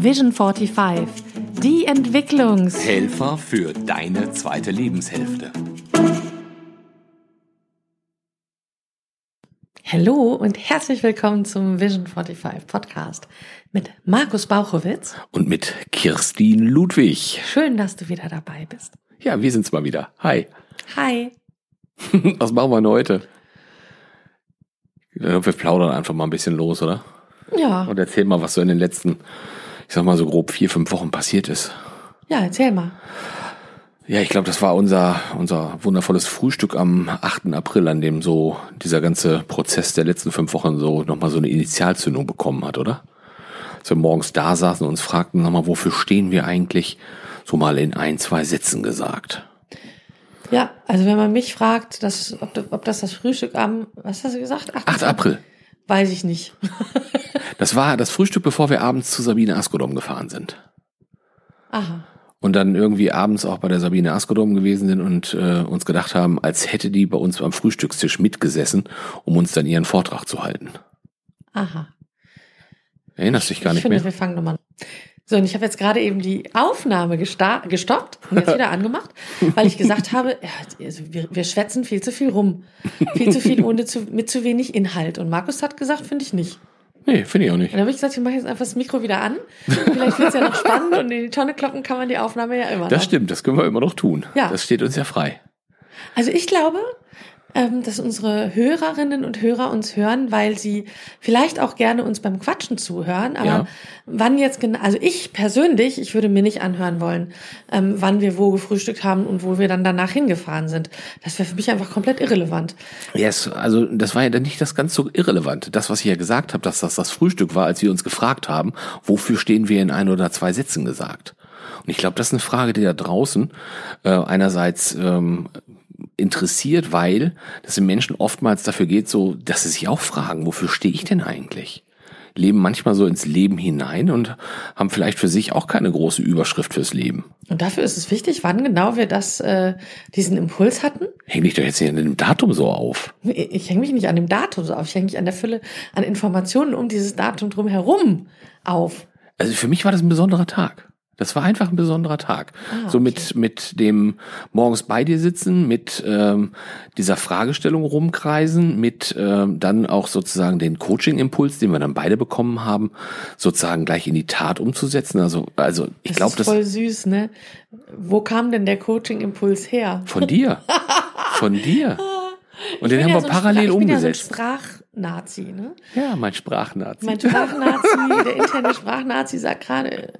Vision 45, die Entwicklungs... Helfer für deine zweite Lebenshälfte. Hallo und herzlich willkommen zum Vision 45 Podcast mit Markus Bauchowitz. Und mit Kirstin Ludwig. Schön, dass du wieder dabei bist. Ja, wir sind's mal wieder. Hi. Hi. Was machen wir denn heute? Wir plaudern einfach mal ein bisschen los, oder? Ja. Und erzähl mal, was so in den letzten, ich sag mal so grob vier, fünf Wochen passiert ist. Ja, erzähl mal. Ja, ich glaube, das war unser, unser wundervolles Frühstück am 8. April, an dem so dieser ganze Prozess der letzten fünf Wochen so nochmal so eine Initialzündung bekommen hat, oder? Als wir morgens da saßen und uns fragten, sag mal, wofür stehen wir eigentlich? So mal in ein, zwei Sätzen gesagt. Ja, also wenn man mich fragt, dass, ob, ob das das Frühstück am, was hast du gesagt? 8. 8. April. Weiß ich nicht. das war das Frühstück, bevor wir abends zu Sabine Askodom gefahren sind. Aha. Und dann irgendwie abends auch bei der Sabine Askodom gewesen sind und äh, uns gedacht haben, als hätte die bei uns am Frühstückstisch mitgesessen, um uns dann ihren Vortrag zu halten. Aha. Erinnerst du dich gar ich nicht finde, mehr? wir fangen nochmal an. So, und ich habe jetzt gerade eben die Aufnahme gestoppt und jetzt wieder angemacht, weil ich gesagt habe, ja, also wir, wir schwätzen viel zu viel rum. Viel zu viel ohne zu, mit zu wenig Inhalt. Und Markus hat gesagt, finde ich nicht. Nee, finde ich auch nicht. Und dann habe ich gesagt, ich mache jetzt einfach das Mikro wieder an. Vielleicht wird es ja noch spannend und in die Tonne kloppen kann man die Aufnahme ja immer. Das noch. stimmt, das können wir immer noch tun. Ja. Das steht uns ja frei. Also ich glaube, dass unsere Hörerinnen und Hörer uns hören, weil sie vielleicht auch gerne uns beim Quatschen zuhören. Aber Ja. wann jetzt genau, also ich persönlich, ich würde mir nicht anhören wollen, ähm, wann wir wo gefrühstückt haben und wo wir dann danach hingefahren sind. Das wäre für mich einfach komplett irrelevant. Yes, also das war ja dann nicht das ganz so irrelevant. Das, was ich ja gesagt habe, dass das das Frühstück war, als wir uns gefragt haben, wofür stehen wir in ein oder zwei Sätzen gesagt. Und ich glaube, das ist eine Frage, die da draußen äh, einerseits ähm, interessiert, weil das den Menschen oftmals dafür geht, so, dass sie sich auch fragen, wofür stehe ich denn eigentlich? Leben manchmal so ins Leben hinein und haben vielleicht für sich auch keine große Überschrift fürs Leben. Und dafür ist es wichtig, wann genau wir das, äh, diesen Impuls hatten. Häng dich doch jetzt hier in dem Datum so auf. Ich, ich hänge mich nicht an dem Datum so auf, ich hänge mich an der Fülle an Informationen um dieses Datum drum herum auf. Also für mich war das ein besonderer Tag. Das war einfach ein besonderer Tag. Ah, So mit, mit dem morgens bei dir sitzen, mit ähm, dieser Fragestellung rumkreisen, mit ähm, dann auch sozusagen den Coaching-Impuls, den wir dann beide bekommen haben, sozusagen gleich in die Tat umzusetzen. Also, also ich Das glaube, ist das voll süß, ne? Wo kam denn der Coaching-Impuls her? von dir. Von dir. Und den Ich bin haben ja wir so parallel Sprach- ich bin umgesetzt. Ja so Sprachnazi, ne? Ja, mein Sprachnazi. Mein Sprachnazi, der interne Sprachnazi sagt gerade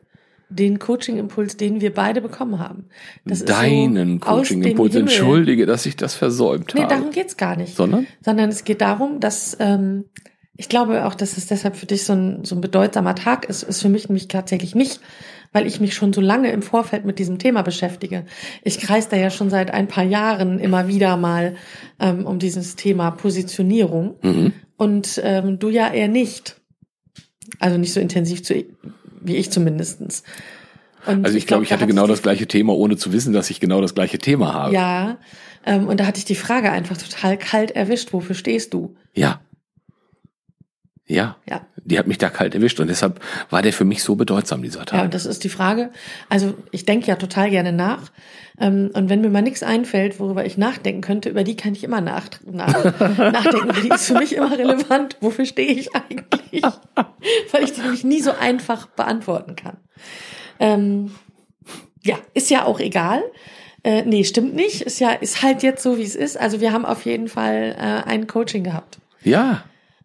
den Coaching-Impuls, den wir beide bekommen haben. Das Deinen so Coaching-Impuls. Entschuldige, dass ich das versäumt Nee, habe. darum geht's gar nicht. Sondern? Sondern es geht darum, dass ähm, ich glaube auch, dass es deshalb für dich so ein, so ein bedeutsamer Tag ist, ist für mich nämlich tatsächlich nicht, weil ich mich schon so lange im Vorfeld mit diesem Thema beschäftige. Ich kreise da ja schon seit ein paar Jahren immer wieder mal ähm, um dieses Thema Positionierung Mhm. und ähm, du ja eher nicht. Also nicht so intensiv zu, wie ich zumindestens. Und Also ich glaube, ich da hatte genau das gleiche Thema, ohne zu wissen, dass ich genau das gleiche Thema habe. Ja, ähm, und da hatte ich die Frage einfach total kalt erwischt. Wofür stehst du? Ja. Ja. Ja. Die hat mich da kalt erwischt und deshalb war der für mich so bedeutsam, dieser Ja, Tag. und das ist die Frage. Also ich denke ja total gerne nach. Ähm, und wenn mir mal nichts einfällt, worüber ich nachdenken könnte, über die kann ich immer nach, nach, nachdenken. Die ist für mich immer relevant. Wofür stehe ich eigentlich? Weil ich die nämlich nie so einfach beantworten kann. Ähm, ja, ist ja auch egal. Äh, nee, stimmt nicht. Ist ja, ist halt jetzt so, wie es ist. Also wir haben auf jeden Fall äh, ein Coaching gehabt. ja.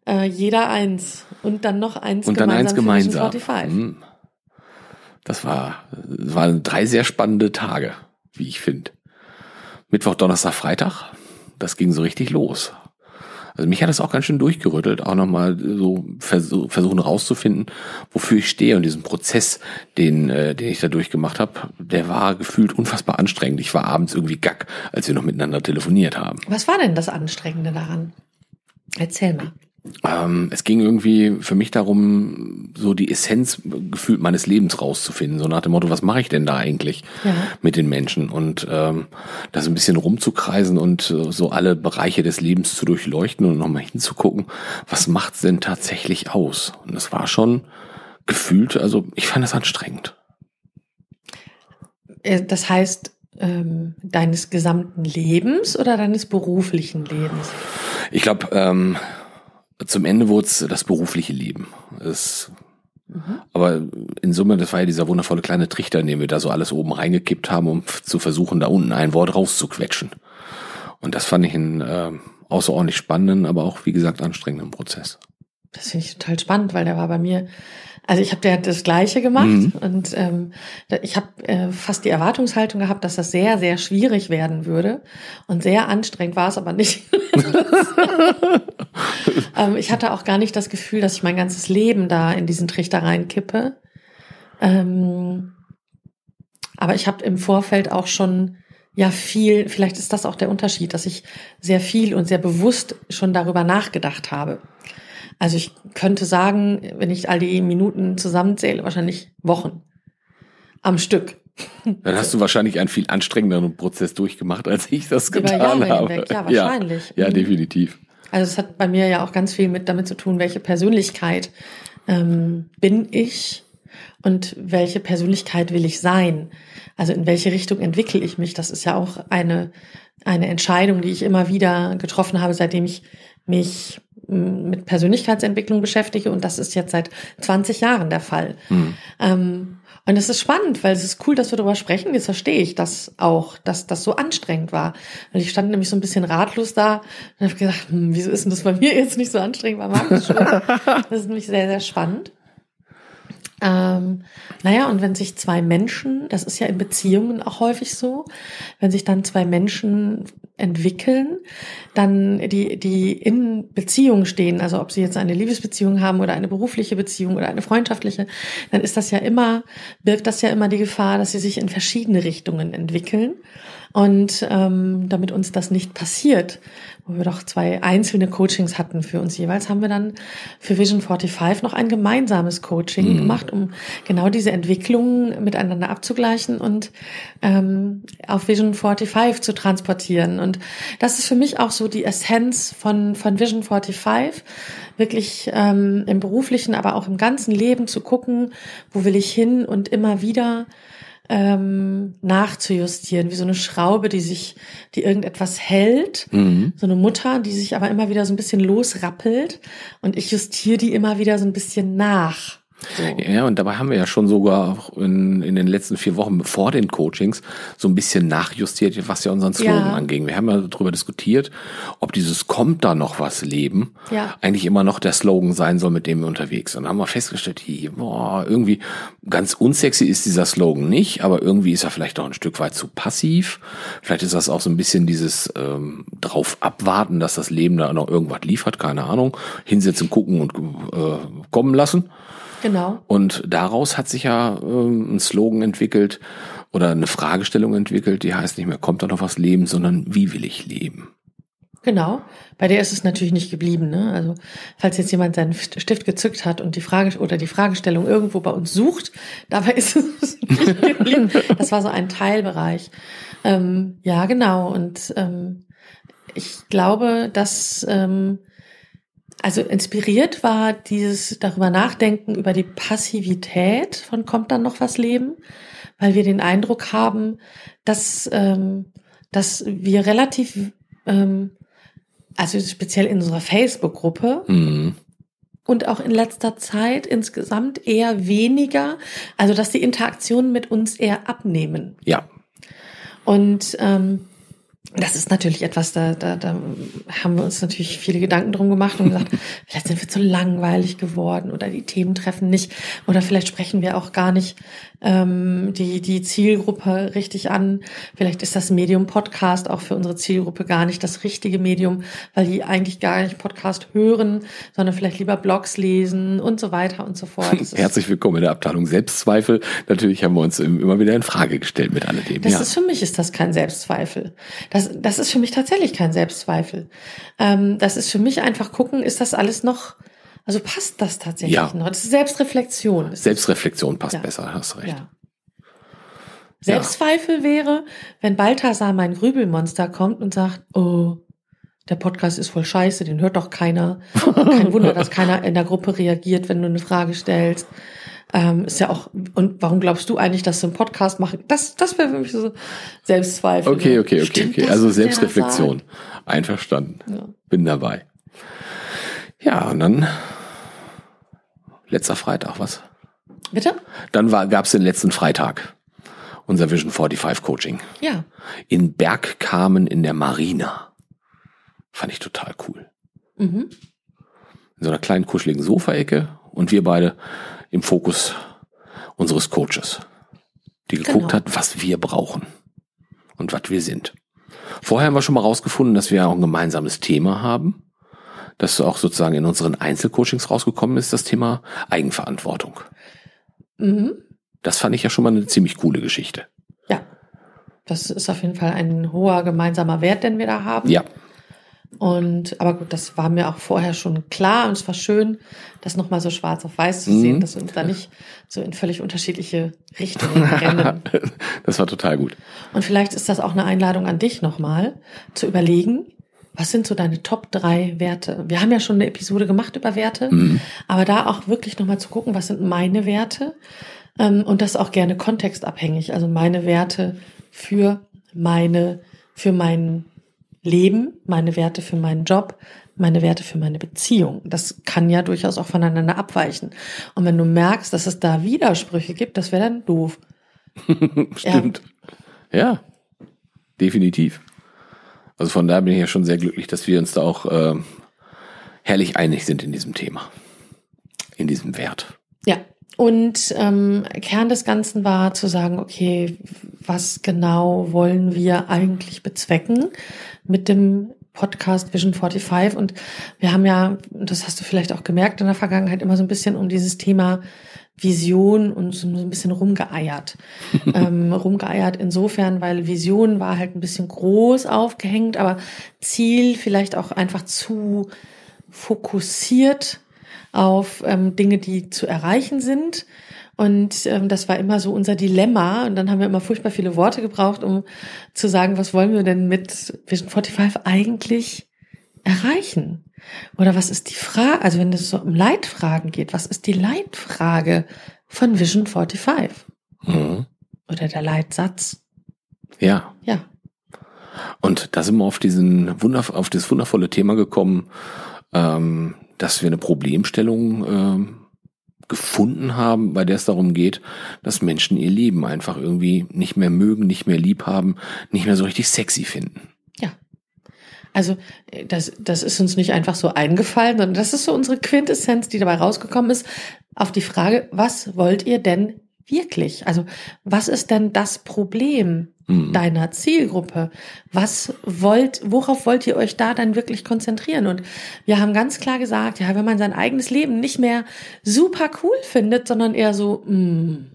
Äh, jeder eins. Und dann noch eins Und dann eins gemeinsam. 45. Hm. Das war, das waren drei sehr spannende Tage, wie ich finde. Mittwoch, Donnerstag, Freitag, das ging so richtig los. Also mich hat das auch ganz schön durchgerüttelt, auch nochmal so versuch, versuchen rauszufinden, wofür ich stehe. Und diesen Prozess, den, äh, den ich da durchgemacht habe, der war gefühlt unfassbar anstrengend. Ich war abends irgendwie gack, als wir noch miteinander telefoniert haben. Was war denn das Anstrengende daran? Erzähl mal. Ähm, es ging irgendwie für mich darum, so die Essenz gefühlt meines Lebens rauszufinden. So nach dem Motto, was mache ich denn da eigentlich Ja. mit den Menschen? Und ähm, das ein bisschen rumzukreisen und äh, so alle Bereiche des Lebens zu durchleuchten und nochmal hinzugucken, was macht's denn tatsächlich aus? Und das war schon gefühlt, also ich fand das anstrengend. Äh, das heißt, ähm, deines gesamten Lebens oder deines beruflichen Lebens? Ich glaube, ähm, zum Ende wurde es das berufliche Leben. Es, mhm. Aber in Summe, das war ja dieser wundervolle kleine Trichter, in dem wir da so alles oben reingekippt haben, um zu versuchen, da unten ein Wort rauszuquetschen. Und das fand ich einen äh, außerordentlich spannenden, aber auch, wie gesagt, anstrengenden Prozess. Das finde ich total spannend, weil der war bei mir also ich habe ja das Gleiche gemacht mhm. und ähm, ich habe äh, fast die Erwartungshaltung gehabt, dass das sehr, sehr schwierig werden würde und sehr anstrengend war es aber nicht. ähm, ich hatte auch gar nicht das Gefühl, dass ich mein ganzes Leben da in diesen Trichter reinkippe. Ähm, aber ich habe im Vorfeld auch schon ja viel, vielleicht ist das auch der Unterschied, dass ich sehr viel und sehr bewusst schon darüber nachgedacht habe. Also ich könnte sagen, wenn ich all die Minuten zusammenzähle, wahrscheinlich Wochen am Stück. Dann hast du wahrscheinlich einen viel anstrengenderen Prozess durchgemacht, als ich das getan Jahre habe. Hinweg. Ja, wahrscheinlich. Ja, ja, definitiv. Also es hat bei mir ja auch ganz viel mit damit zu tun, welche Persönlichkeit ähm, bin ich und welche Persönlichkeit will ich sein. Also in welche Richtung entwickle ich mich. Das ist ja auch eine, eine Entscheidung, die ich immer wieder getroffen habe, seitdem ich mich mit Persönlichkeitsentwicklung beschäftige und das ist jetzt seit 20 Jahren der Fall. Mhm. Ähm, und es ist spannend, weil es ist cool, dass wir darüber sprechen. Jetzt verstehe ich das auch, dass das so anstrengend war. Weil ich stand nämlich so ein bisschen ratlos da und habe gedacht, hm, wieso ist denn das bei mir jetzt nicht so anstrengend bei Markus Das ist nämlich sehr, sehr spannend. Ähm, naja, und wenn sich zwei Menschen, das ist ja in Beziehungen auch häufig so, wenn sich dann zwei Menschen entwickeln, dann die, die in Beziehung stehen, also ob sie jetzt eine Liebesbeziehung haben oder eine berufliche Beziehung oder eine freundschaftliche, dann ist das ja immer, birgt das ja immer die Gefahr, dass sie sich in verschiedene Richtungen entwickeln. Und ähm, damit uns das nicht passiert, wo wir doch zwei einzelne Coachings hatten für uns jeweils, haben wir dann für Vision 45 noch ein gemeinsames Coaching mhm. gemacht, um genau diese Entwicklungen miteinander abzugleichen und ähm, auf Vision 45 zu transportieren. Und das ist für mich auch so die Essenz von, von Vision 45, wirklich ähm, im beruflichen, aber auch im ganzen Leben zu gucken, wo will ich hin und immer wieder ähm, nachzujustieren, wie so eine Schraube, die sich, die irgendetwas hält, mhm. so eine Mutter, die sich aber immer wieder so ein bisschen losrappelt und ich justiere die immer wieder so ein bisschen nach. So. Ja, und dabei haben wir ja schon sogar auch in, in den letzten vier Wochen vor den Coachings so ein bisschen nachjustiert, was ja unseren Slogan ja. anging. Wir haben ja darüber diskutiert, ob dieses kommt da noch was Leben ja. eigentlich immer noch der Slogan sein soll, mit dem wir unterwegs sind. Und dann haben wir festgestellt, hier, boah, irgendwie ganz unsexy ist dieser Slogan nicht, aber irgendwie ist er vielleicht auch ein Stück weit zu passiv. Vielleicht ist das auch so ein bisschen dieses ähm, drauf abwarten, dass das Leben da noch irgendwas liefert, keine Ahnung. Hinsetzen, gucken und äh, kommen lassen. Genau. Und daraus hat sich ja ähm, ein Slogan entwickelt oder eine Fragestellung entwickelt, die heißt nicht mehr, kommt da noch was Leben, sondern wie will ich leben? Genau. Bei der ist es natürlich nicht geblieben. Ne? Also falls jetzt jemand seinen Stift gezückt hat und die Frage oder die Fragestellung irgendwo bei uns sucht, dabei ist es nicht geblieben. Das war so ein Teilbereich. Ähm, ja, genau. Und ähm, ich glaube, dass ähm, also inspiriert war dieses darüber nachdenken über die Passivität von kommt dann noch was Leben, weil wir den Eindruck haben, dass ähm, dass wir relativ ähm, also speziell in unserer Facebook-Gruppe mhm. und auch in letzter Zeit insgesamt eher weniger, also dass die Interaktionen mit uns eher abnehmen. Ja. Und ähm, das ist natürlich etwas, da, da, da haben wir uns natürlich viele Gedanken drum gemacht und gesagt, vielleicht sind wir zu langweilig geworden oder die Themen treffen nicht oder vielleicht sprechen wir auch gar nicht ähm, die, die Zielgruppe richtig an. Vielleicht ist das Medium Podcast auch für unsere Zielgruppe gar nicht das richtige Medium, weil die eigentlich gar nicht Podcast hören, sondern vielleicht lieber Blogs lesen und so weiter und so fort. Herzlich willkommen in der Abteilung Selbstzweifel. Natürlich haben wir uns immer wieder in Frage gestellt mit alledem. Das ja. ist für mich ist das kein Selbstzweifel. Das, das ist für mich tatsächlich kein Selbstzweifel. Ähm, das ist für mich einfach gucken, ist das alles noch also passt das tatsächlich ja. noch? Das ist Selbstreflexion. Das Selbstreflexion passt ja. besser, hast recht. Ja. Selbstzweifel wäre, wenn Balthasar mein Grübelmonster kommt und sagt, oh, der Podcast ist voll scheiße, den hört doch keiner. Kein Wunder, dass keiner in der Gruppe reagiert, wenn du eine Frage stellst. Ähm, ist ja auch, und warum glaubst du eigentlich, dass du einen Podcast machen? Das, das wäre für mich so Selbstzweifel. Okay, okay, okay, Stimmt okay. das, Also Selbstreflexion. Einverstanden. Ja. Bin dabei. Ja, und dann letzter Freitag, was? Bitte? Dann gab es den letzten Freitag. Unser Vision 45 Coaching. Ja. In Bergkamen in der Marina. Fand ich total cool. Mhm. In so einer kleinen kuscheligen Sofaecke und wir beide im Fokus unseres Coaches, die geguckt Genau. hat, was wir brauchen und was wir sind. Vorher haben wir schon mal rausgefunden, dass wir auch ein gemeinsames Thema haben, das auch sozusagen in unseren Einzelcoachings rausgekommen ist, das Thema Eigenverantwortung. Mhm. Das fand ich ja schon mal eine ziemlich coole Geschichte. Ja. Das ist auf jeden Fall ein hoher gemeinsamer Wert, den wir da haben. Ja, Und, aber gut, das war mir auch vorher schon klar und es war schön, das nochmal so schwarz auf weiß zu Mhm. sehen, dass wir uns da nicht so in völlig unterschiedliche Richtungen rennen. das war total gut. Und vielleicht ist das auch eine Einladung an dich nochmal, zu überlegen, was sind so deine Top drei Werte? Wir haben ja schon eine Episode gemacht über Werte, Mhm. aber da auch wirklich nochmal zu gucken, was sind meine Werte? Ähm, und das auch gerne kontextabhängig. Also meine Werte für meine, für mein Leben, meine Werte für meinen Job, meine Werte für meine Beziehung. Das kann ja durchaus auch voneinander abweichen. Und wenn du merkst, dass es da Widersprüche gibt, das wäre dann doof. Stimmt. Ja. definitiv. Also von daher bin ich ja schon sehr glücklich, dass wir uns da auch äh, herrlich einig sind in diesem Thema. In diesem Wert. Ja. Und ähm, Kern des Ganzen war zu sagen, okay, was genau wollen wir eigentlich bezwecken mit dem Podcast Vision 45? Und wir haben ja, das hast du vielleicht auch gemerkt in der Vergangenheit, immer so ein bisschen um dieses Thema Vision und so ein bisschen rumgeeiert. ähm, rumgeeiert insofern, weil Vision war halt ein bisschen groß aufgehängt, aber Ziel vielleicht auch einfach zu fokussiert auf ähm, Dinge, die zu erreichen sind. Und ähm, das war immer so unser Dilemma. Und dann haben wir immer furchtbar viele Worte gebraucht, um zu sagen, was wollen wir denn mit Vision 45 eigentlich erreichen? Oder was ist die Frage, also wenn es so um Leitfragen geht, was ist die Leitfrage von Vision 45? Mhm. Oder der Leitsatz? Ja. Ja. Und da sind wir auf diesen Wunder, auf das wundervolle Thema gekommen, ähm, dass wir eine Problemstellung ähm, gefunden haben, bei der es darum geht, dass Menschen ihr Leben einfach irgendwie nicht mehr mögen, nicht mehr lieb haben, nicht mehr so richtig sexy finden. Ja. Also äh, das, das ist uns nicht einfach so eingefallen, sondern das ist so unsere Quintessenz, die dabei rausgekommen ist, auf die Frage, was wollt ihr denn wirklich? Also was ist denn das Problem Mhm. deiner Zielgruppe? Was wollt, worauf wollt ihr euch da dann wirklich konzentrieren? Und wir haben ganz klar gesagt, ja, wenn man sein eigenes Leben nicht mehr super cool findet, sondern eher so, mm,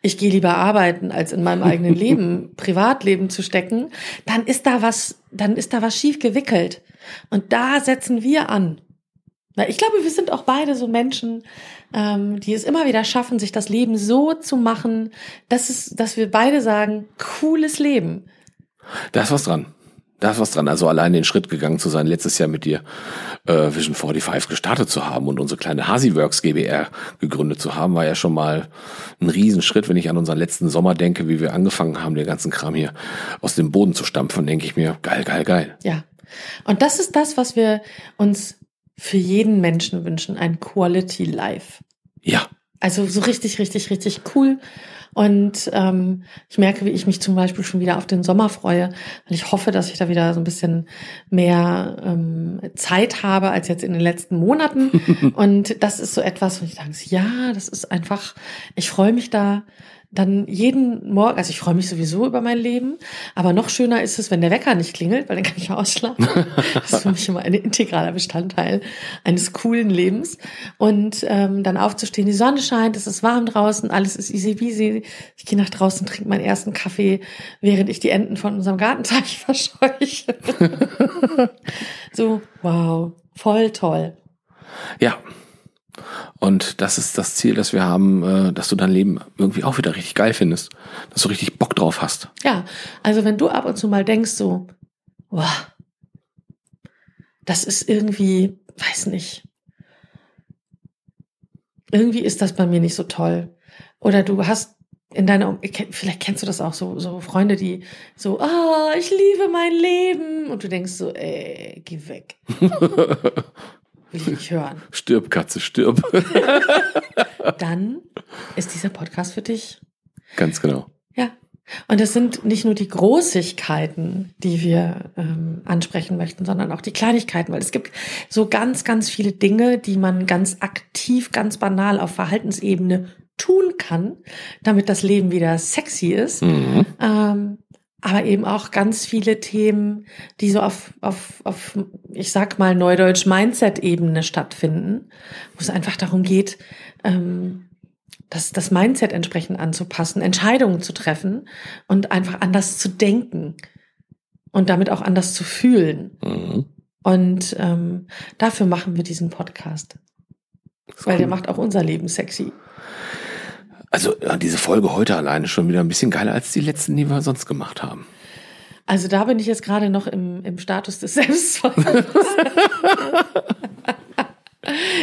ich gehe lieber arbeiten, als in meinem eigenen Leben, Privatleben zu stecken, dann ist da was, dann ist da was schief gewickelt. Und da setzen wir an. Na, ich glaube, wir sind auch beide so Menschen, ähm, die es immer wieder schaffen, sich das Leben so zu machen, dass es, dass wir beide sagen, cooles Leben. Da ist was dran. Da ist was dran. Also allein den Schritt gegangen zu sein, letztes Jahr mit dir äh, Vision 45 gestartet zu haben und unsere kleine Hasiworks GBR gegründet zu haben, war ja schon mal ein Riesenschritt. Wenn ich an unseren letzten Sommer denke, wie wir angefangen haben, den ganzen Kram hier aus dem Boden zu stampfen, denke ich mir, geil, geil, geil. Ja. Und das ist das, was wir uns für jeden Menschen wünschen, ein Quality Life. Ja, Also so richtig, richtig, richtig cool. Und ähm, ich merke, wie ich mich zum Beispiel schon wieder auf den Sommer freue, weil ich hoffe, dass ich da wieder so ein bisschen mehr ähm, Zeit habe als jetzt in den letzten Monaten. Und das ist so etwas, wo ich sage, ja, das ist einfach, ich freue mich da dann jeden Morgen, also ich freue mich sowieso über mein Leben, aber noch schöner ist es, wenn der Wecker nicht klingelt, weil dann kann ich ausschlafen. Das ist für mich immer ein integraler Bestandteil eines coolen Lebens. Und ähm, dann aufzustehen, die Sonne scheint, es ist warm draußen, alles ist easy peasy. Ich gehe nach draußen, trinke meinen ersten Kaffee, während ich die Enten von unserem Gartenteich verscheuche. so, wow, voll toll. ja. Und das ist das Ziel, das wir haben, äh, dass du dein Leben irgendwie auch wieder richtig geil findest, dass du richtig Bock drauf hast. Ja, also wenn du ab und zu mal denkst so, wow, das ist irgendwie, weiß nicht, irgendwie ist das bei mir nicht so toll. Oder du hast in deiner, vielleicht kennst du das auch so, so Freunde, die so, ah, oh, ich liebe mein Leben. Und du denkst so, ey, geh weg. Will ich nicht hören. Stirb, Katze, stirb. Dann ist dieser Podcast für dich. Ganz genau. Ja. Und es sind nicht nur die Großigkeiten, die wir ähm, ansprechen möchten, sondern auch die Kleinigkeiten, weil es gibt so ganz, ganz viele Dinge, die man ganz aktiv, ganz banal auf Verhaltensebene tun kann, damit das Leben wieder sexy ist. Mhm. Ähm, aber eben auch ganz viele Themen, die so auf, auf, auf ich sag mal, Neudeutsch Mindset-Ebene stattfinden, wo es einfach darum geht, ähm, das, das Mindset entsprechend anzupassen, Entscheidungen zu treffen und einfach anders zu denken und damit auch anders zu fühlen. Mhm. Und ähm, dafür machen wir diesen Podcast. Weil cool. der macht auch unser Leben sexy. Also diese Folge heute alleine schon wieder ein bisschen geiler als die letzten, die wir sonst gemacht haben. Also da bin ich jetzt gerade noch im, im Status des Selbstzweifels.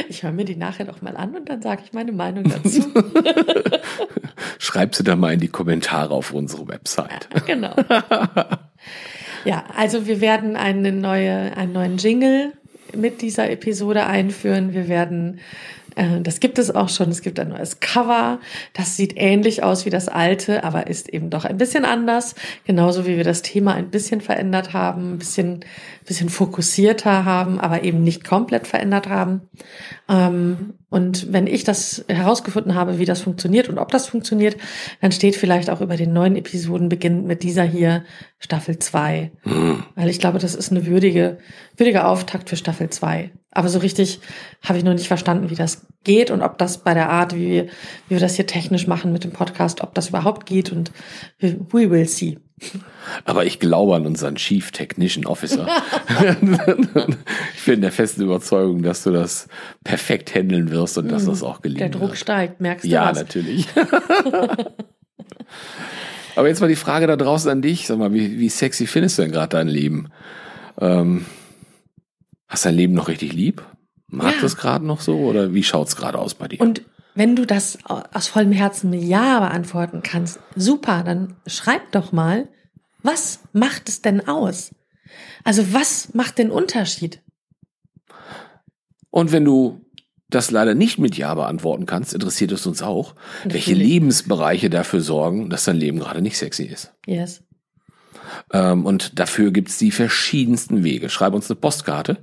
Ich höre mir die nachher noch mal an und dann sage ich meine Meinung dazu. Schreib sie da mal in die Kommentare auf unsere Website. Ja, genau. Ja, also wir werden eine neue, einen neuen Jingle mit dieser Episode einführen. Wir werden das gibt es auch schon. Es gibt ein neues Cover. Das sieht ähnlich aus wie das alte, aber ist eben doch ein bisschen anders. Genauso wie wir das Thema ein bisschen verändert haben, ein bisschen, bisschen fokussierter haben, aber eben nicht komplett verändert haben. Ähm, und wenn ich das herausgefunden habe, wie das funktioniert und ob das funktioniert, dann steht vielleicht auch über den neuen Episoden beginnend mit dieser hier Staffel 2. Mhm. Weil ich glaube, das ist eine würdige, würdige Auftakt für Staffel 2. Aber so richtig habe ich noch nicht verstanden, wie das geht und ob das bei der Art, wie wir, wie wir das hier technisch machen mit dem Podcast, ob das überhaupt geht und we will see. Aber ich glaube an unseren Chief Technician Officer. ich bin der festen Überzeugung, dass du das perfekt handeln wirst und dass mm, das auch gelingt. Der Druck wird. steigt, merkst du ja, was? Ja, natürlich. Aber jetzt mal die Frage da draußen an dich. Sag mal, wie, wie sexy findest du denn gerade dein Leben? Ähm, hast dein Leben noch richtig lieb? Mag ja. das gerade noch so oder wie schaut's gerade aus bei dir? Und wenn du das aus vollem Herzen mit Ja beantworten kannst, super, dann schreib doch mal, was macht es denn aus? Also was macht den Unterschied? Und wenn du das leider nicht mit Ja beantworten kannst, interessiert es uns auch, Natürlich. welche Lebensbereiche dafür sorgen, dass dein Leben gerade nicht sexy ist. Yes. Ähm, und dafür gibt's die verschiedensten Wege. Schreib uns eine Postkarte.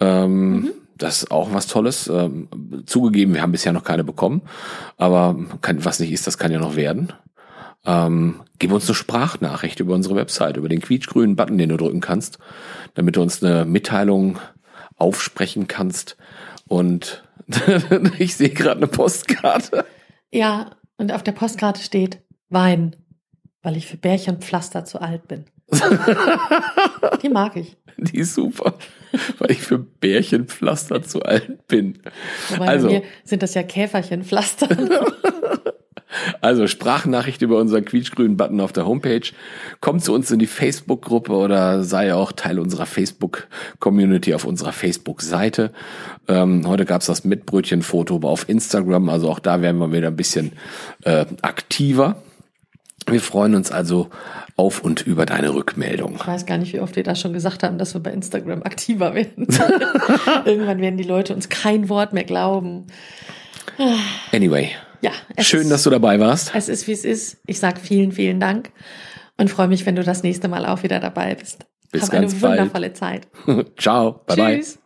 Ähm, mhm. Das ist auch was Tolles. Ähm, zugegeben, wir haben bisher noch keine bekommen, aber kann, was nicht ist, das kann ja noch werden. Ähm, gib uns eine Sprachnachricht über unsere Website, über den quietschgrünen Button, den du drücken kannst, damit du uns eine Mitteilung aufsprechen kannst. Und ich sehe gerade eine Postkarte. Ja, und auf der Postkarte steht Wein, weil ich für Bärchenpflaster zu alt bin. Die mag ich. Die ist super, weil ich für Bärchenpflaster zu alt bin. Wobei also, bei mir sind das ja Käferchenpflaster. Also Sprachnachricht über unseren quietschgrünen Button auf der Homepage. Komm zu uns in die Facebook-Gruppe oder sei auch Teil unserer Facebook-Community auf unserer Facebook-Seite. Ähm, heute gab's das Mitbrötchen-Foto auf Instagram, also auch da werden wir wieder ein bisschen äh, aktiver. Wir freuen uns also auf und über deine Rückmeldung. Ich weiß gar nicht, wie oft wir das schon gesagt haben, dass wir bei Instagram aktiver werden. Irgendwann werden die Leute uns kein Wort mehr glauben. Anyway. Ja. Schön, ist, dass du dabei warst. Es ist, wie es ist. Ich sag vielen, vielen Dank und freue mich, wenn du das nächste Mal auch wieder dabei bist. Bis Hab ganz eine bald. wundervolle Zeit. Ciao. Bye Tschüss. bye.